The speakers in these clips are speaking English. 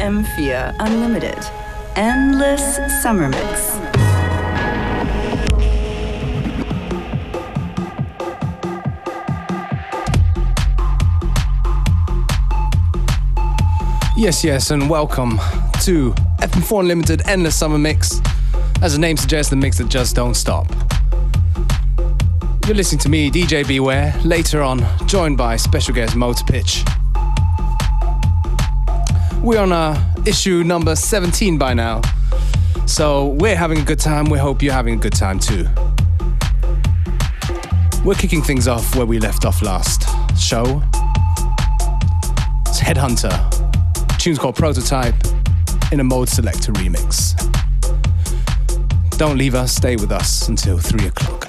M4 Unlimited. Endless Summer Mix. Yes, yes, and welcome to FM4 Unlimited Endless Summer Mix. As the name suggests, the mix that just don't stop. You're listening to me, DJ Beware, later on, joined by special guest Motor Pitch. We're on uh, issue number 17 by now, so we're having a good time. We hope you're having a good time too. We're kicking things off where we left off last show. It's Headhunter. tune's called Prototype in a Modeselektor remix. Don't leave us, stay with us until 3 o'clock.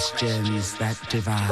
Questions that divide.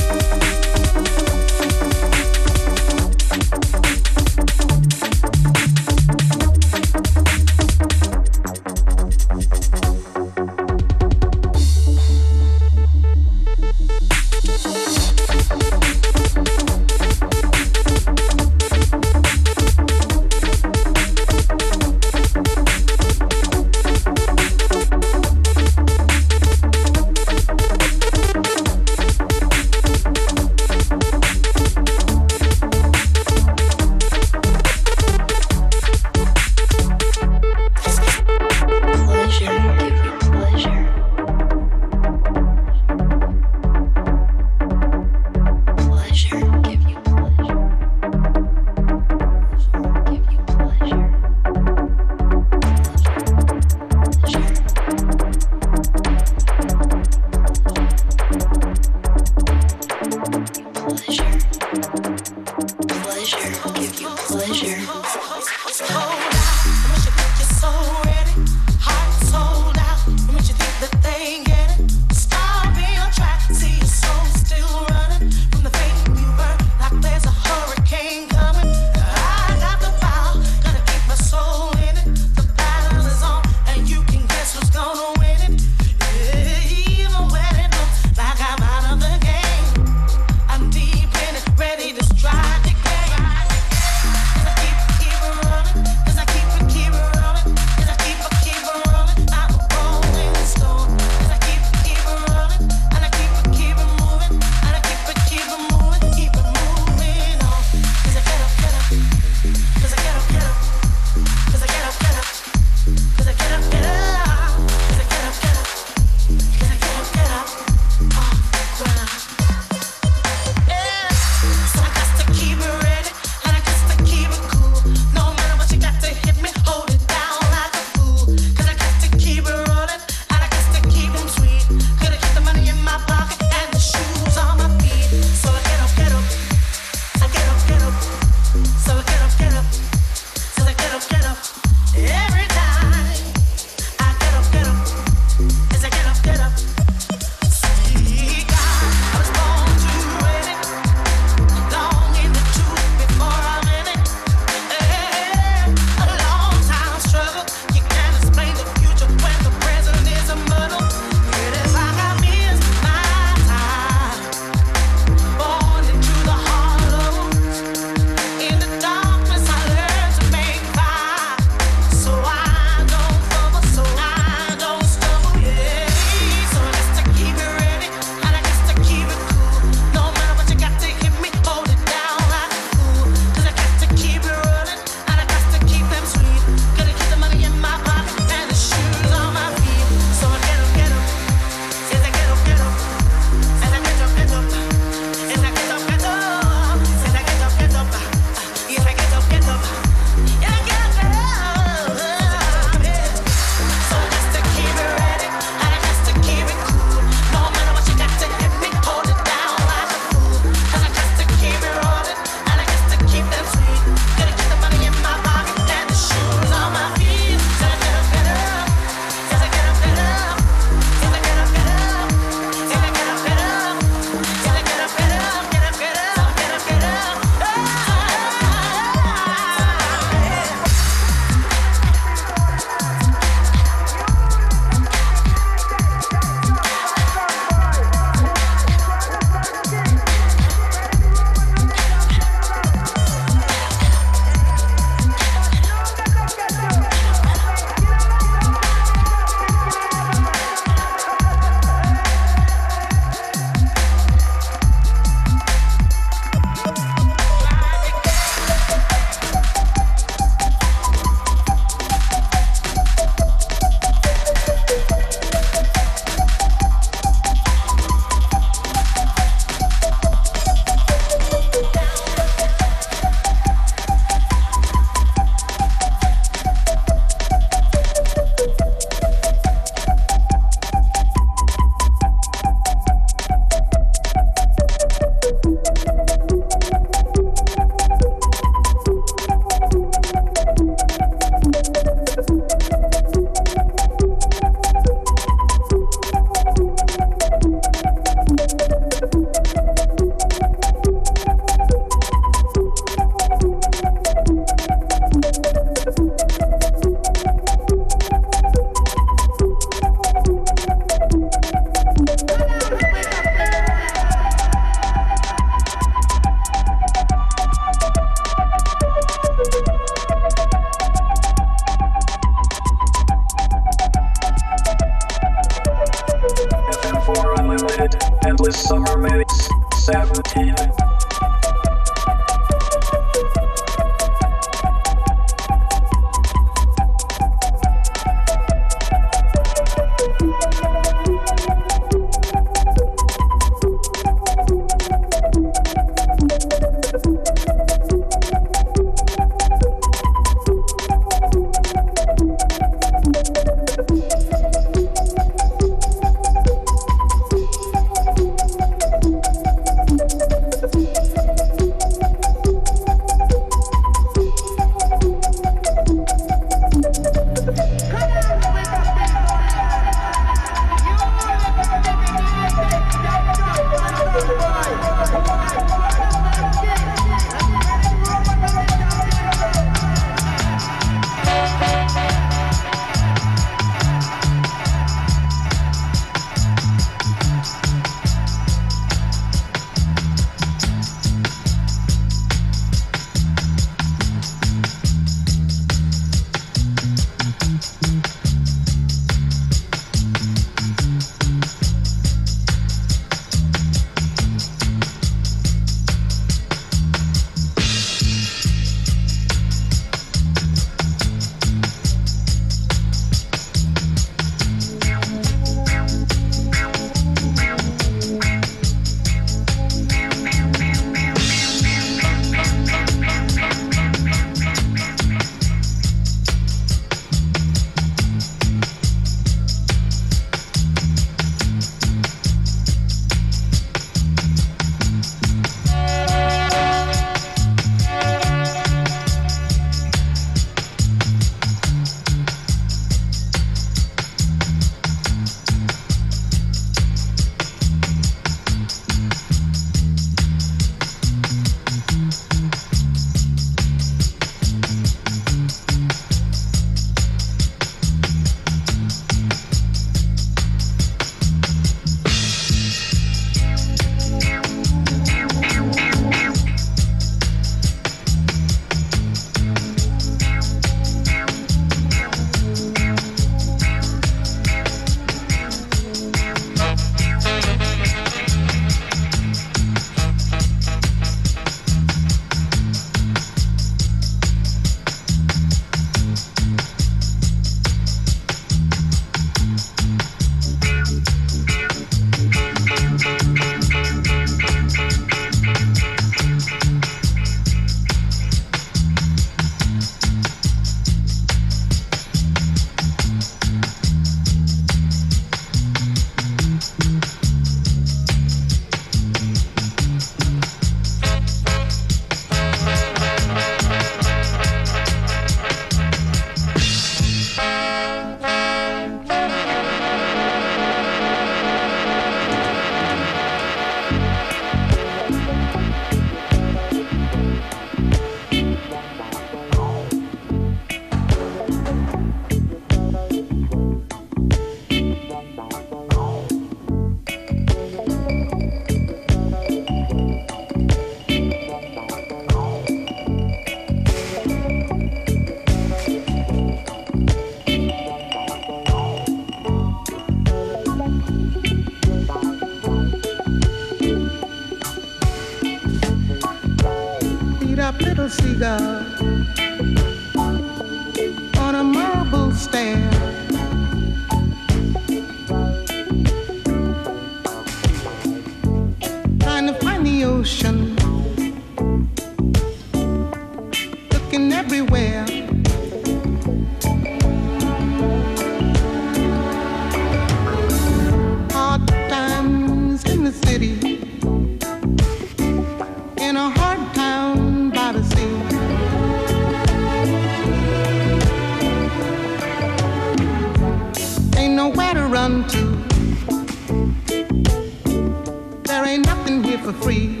There ain't nothing here for free.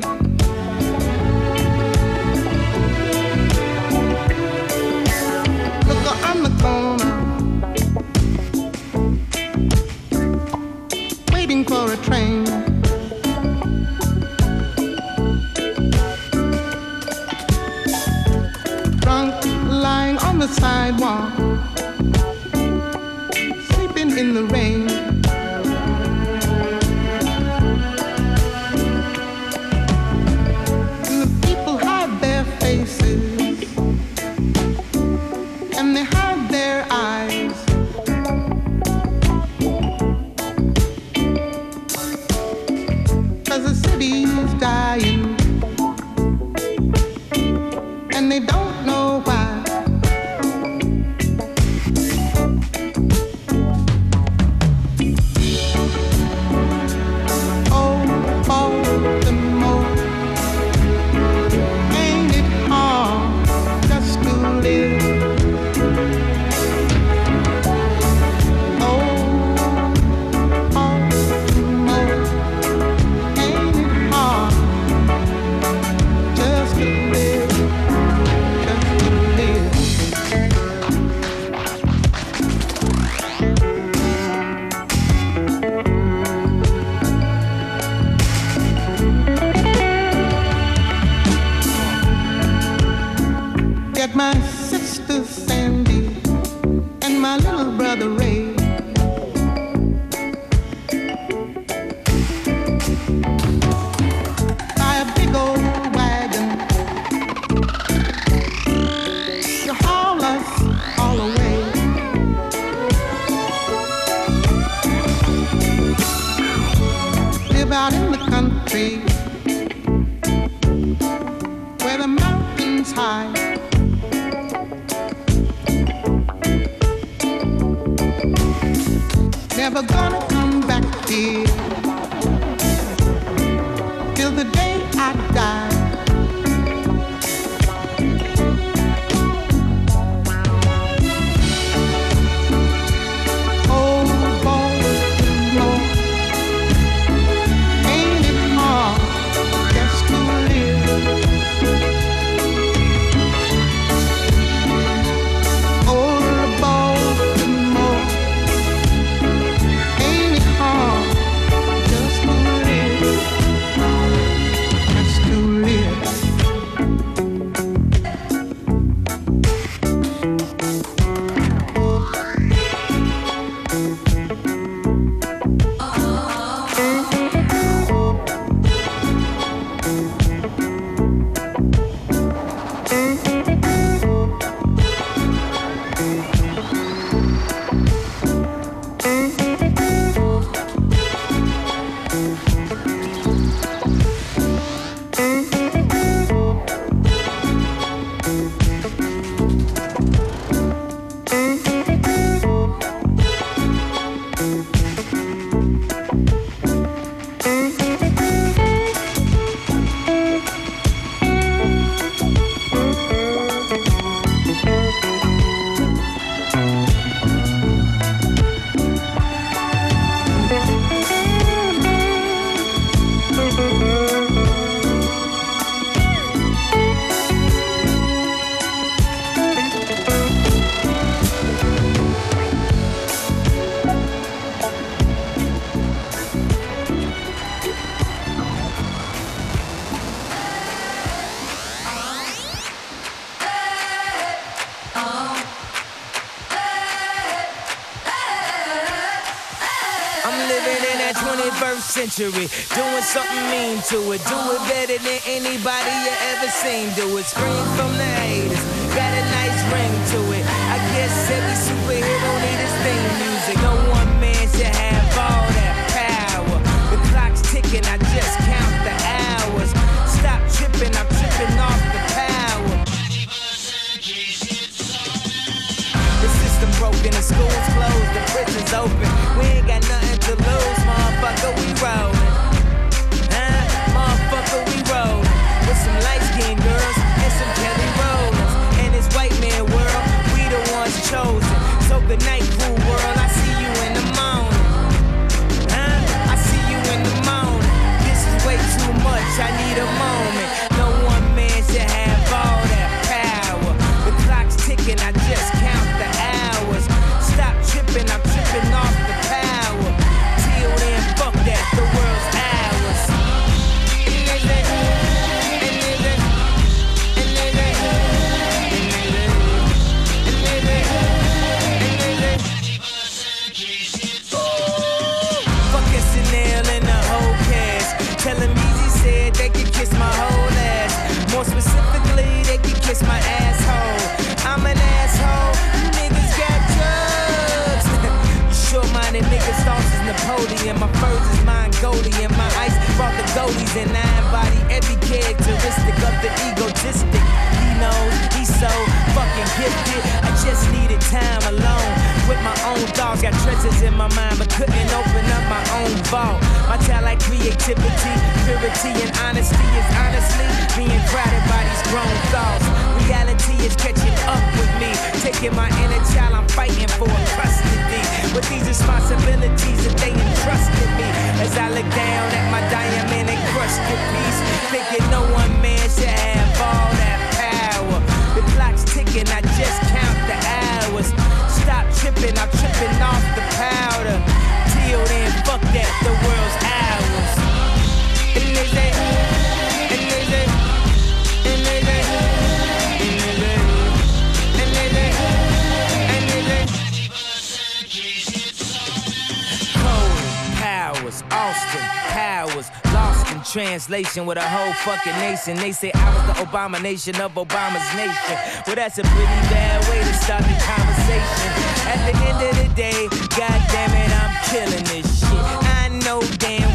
Look around the corner, waiting for a train. Drunk, lying on the sidewalk. Century. To it. Do it better than anybody you ever seen. Do it. Scream from the haters. Got a nice ring to it. I guess every superhero need his theme music. No one man should have all that power. The clock's ticking. I just count the hours. Stop tripping. I'm tripping off the power. The system broken. The school's closed. The prison's open. We ain't got nothing to lose motherfucker, we rollin'. With some light skinned girls and some Kelly Rowlands. And this white man world, we the ones chosen. So good night, cool world, I see you in the morning. Huh? I see you in the morning. This is way too much, I need a moment. translation with a whole fucking nation. They say I was the Obama nation of Obama's nation. Well, that's a pretty bad way to start the conversation. At the end of the day, God it, I'm killing this shit. I know damn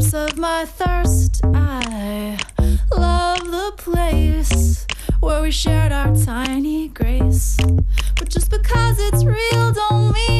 source of my thirst. I love the place where we shared our tiny grace. But just because it's real, don't mean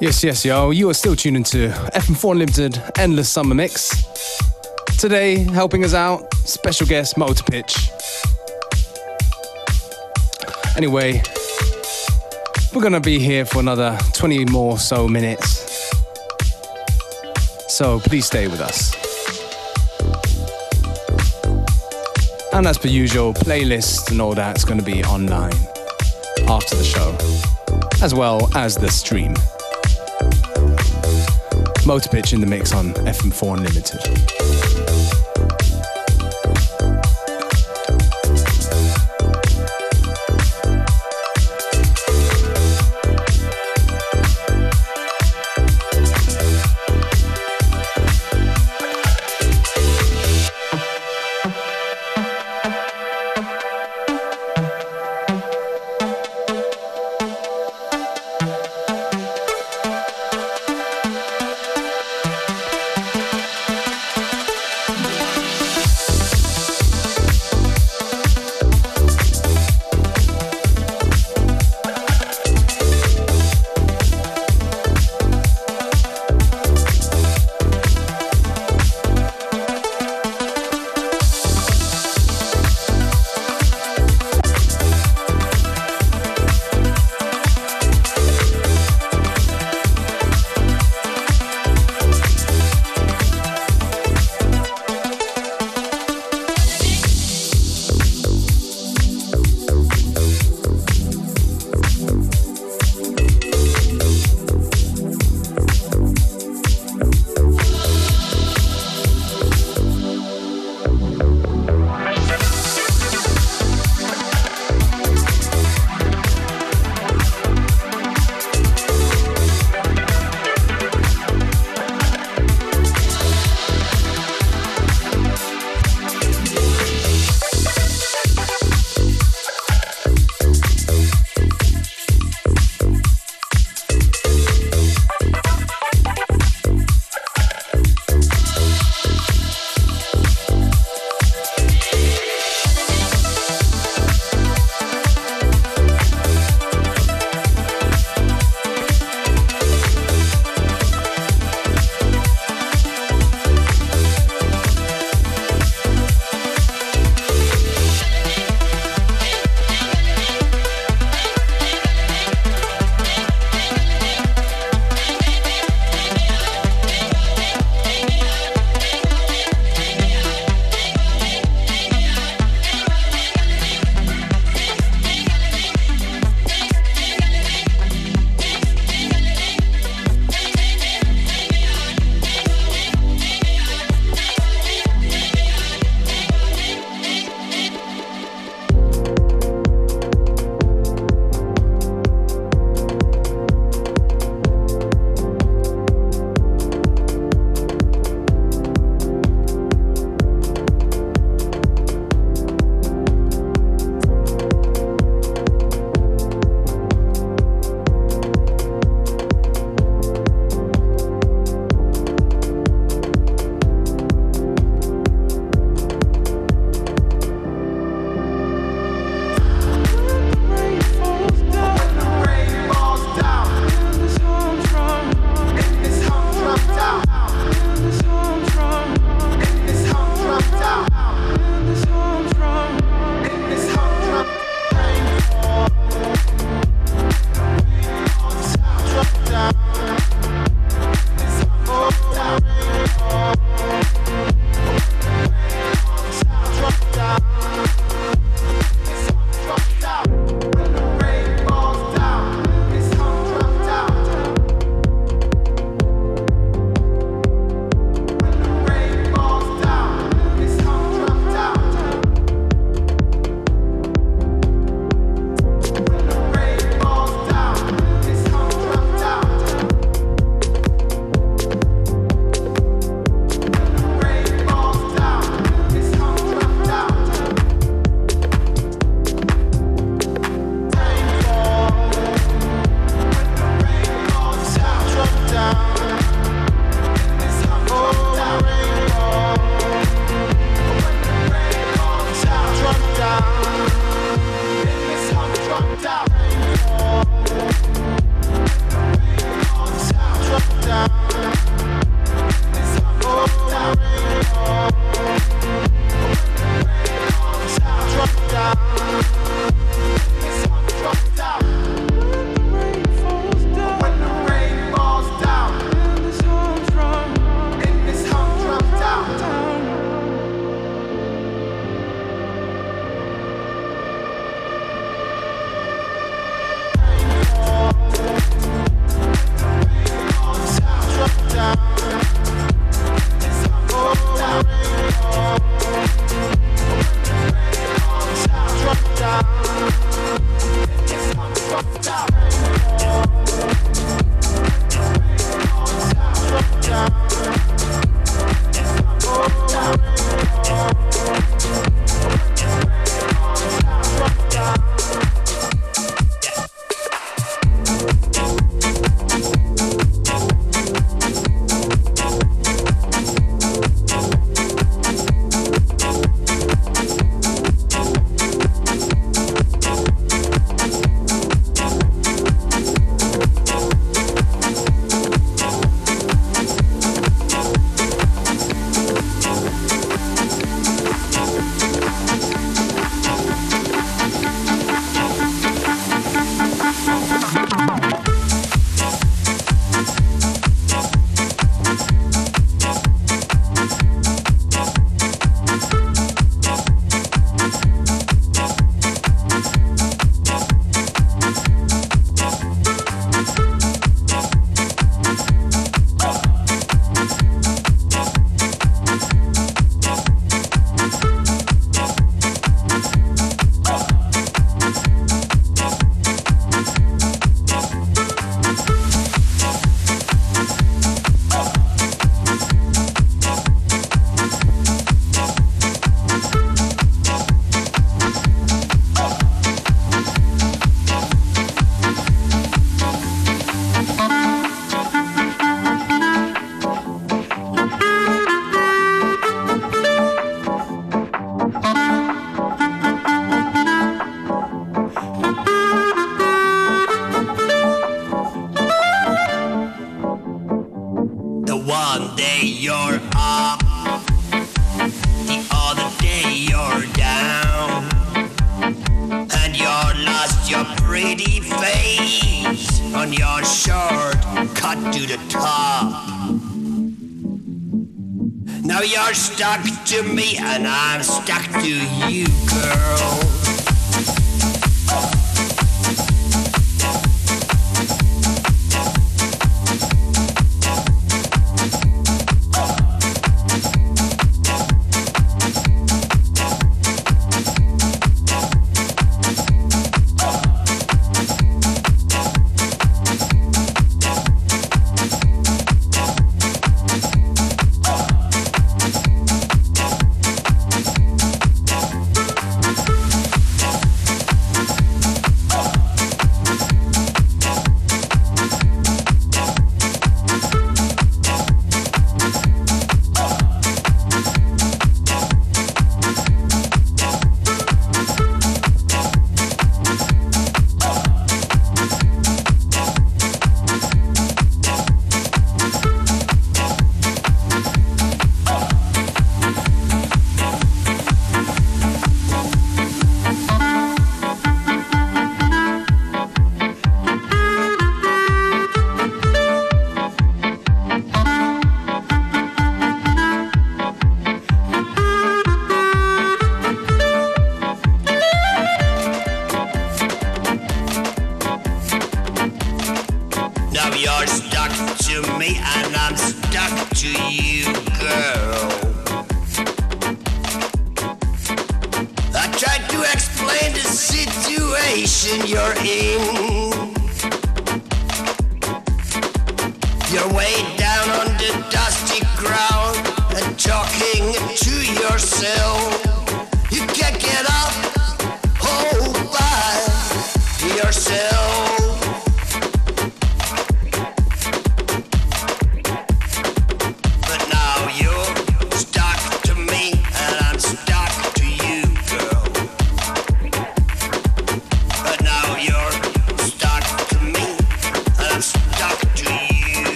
Yes, yes, yo. You are still tuning to FM4 Limited Endless Summer Mix. Today, helping us out, special guest Motor Pitch. Anyway, we're gonna be here for another 20 more so minutes. So please stay with us. And as per usual, playlists and all that's gonna be online after the show, as well as the stream. Motor Pitch in the mix on FM4 Unlimited.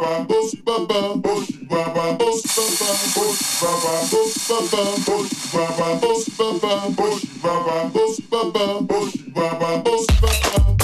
baba, oshi baba, oshi baba, oshi baba, oshi baba, oshi baba, oshi baba, oshi baba, oshi baba, oshi baba, oshi baba, oshi baba.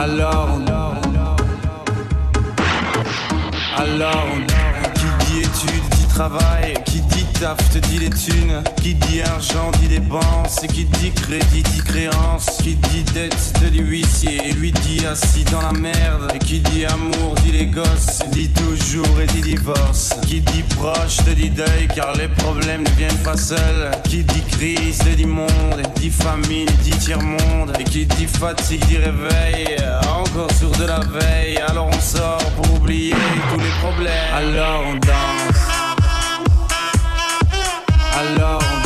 Alors on... Alors on... Qui dit études, qui travaille, qui dit taf te dit les thunes, qui dit argent dit dépense, et qui dit crédit dit créance, qui dit dette te dit huissier, et lui dit assis dans la merde, et qui dit amour dit les gosses, dit toujours et dit divorce, qui dit proche te dit deuil car les problèmes ne viennent pas seuls, qui dit crise te dit monde, et dit famine dit tiers monde, et qui dit fatigue dit réveil, encore sur de la veille, alors on sort pour oublier tous les problèmes, alors on danse. Alors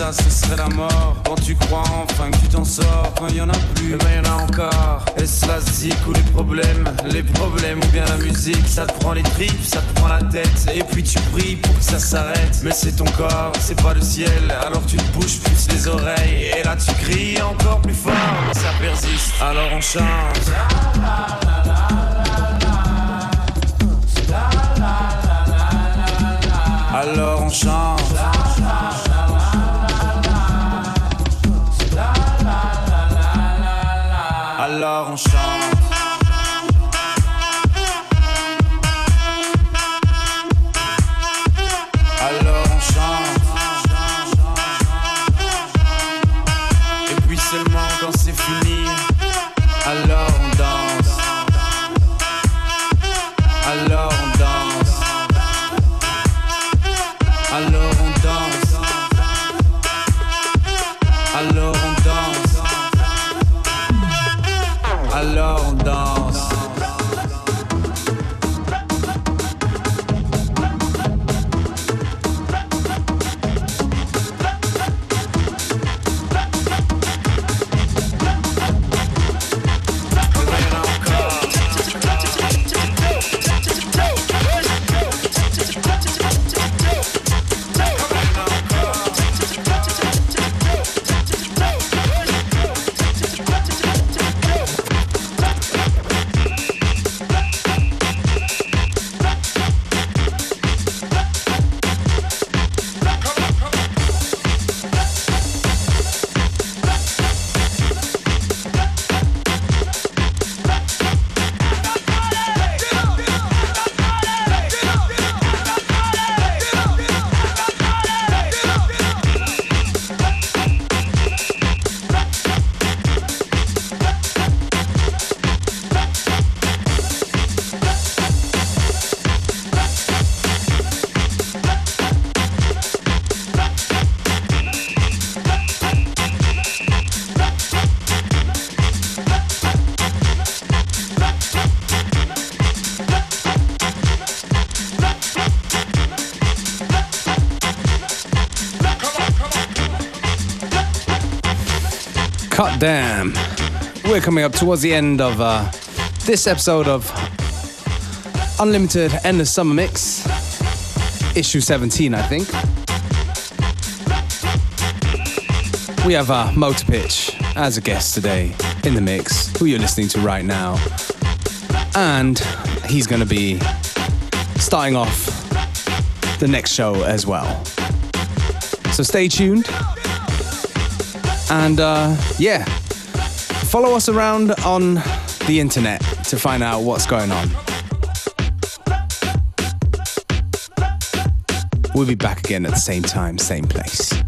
ça ce serait la mort. Quand tu crois enfin que tu t'en sors Quand y en a plus, et ben y en a encore. Et cela zik ou les problèmes Les problèmes ou bien la musique Ça te prend les tripes, ça te prend la tête. Et puis tu pries pour que ça s'arrête. Mais c'est ton corps, c'est pas le ciel. Alors tu te bouges plus les oreilles. Et là tu cries encore plus fort. Ça persiste, alors on chante. Alors on chante. alors on chante. Damn. We're coming up towards the end of uh, this episode of Unlimited Endless Summer Mix, issue 17, I think. We have uh, Motor Pitch as a guest today in the mix, who you're listening to right now. And he's going to be starting off the next show as well. So stay tuned. And uh, yeah, follow us around on the internet to find out what's going on. We'll be back again at the same time, same place.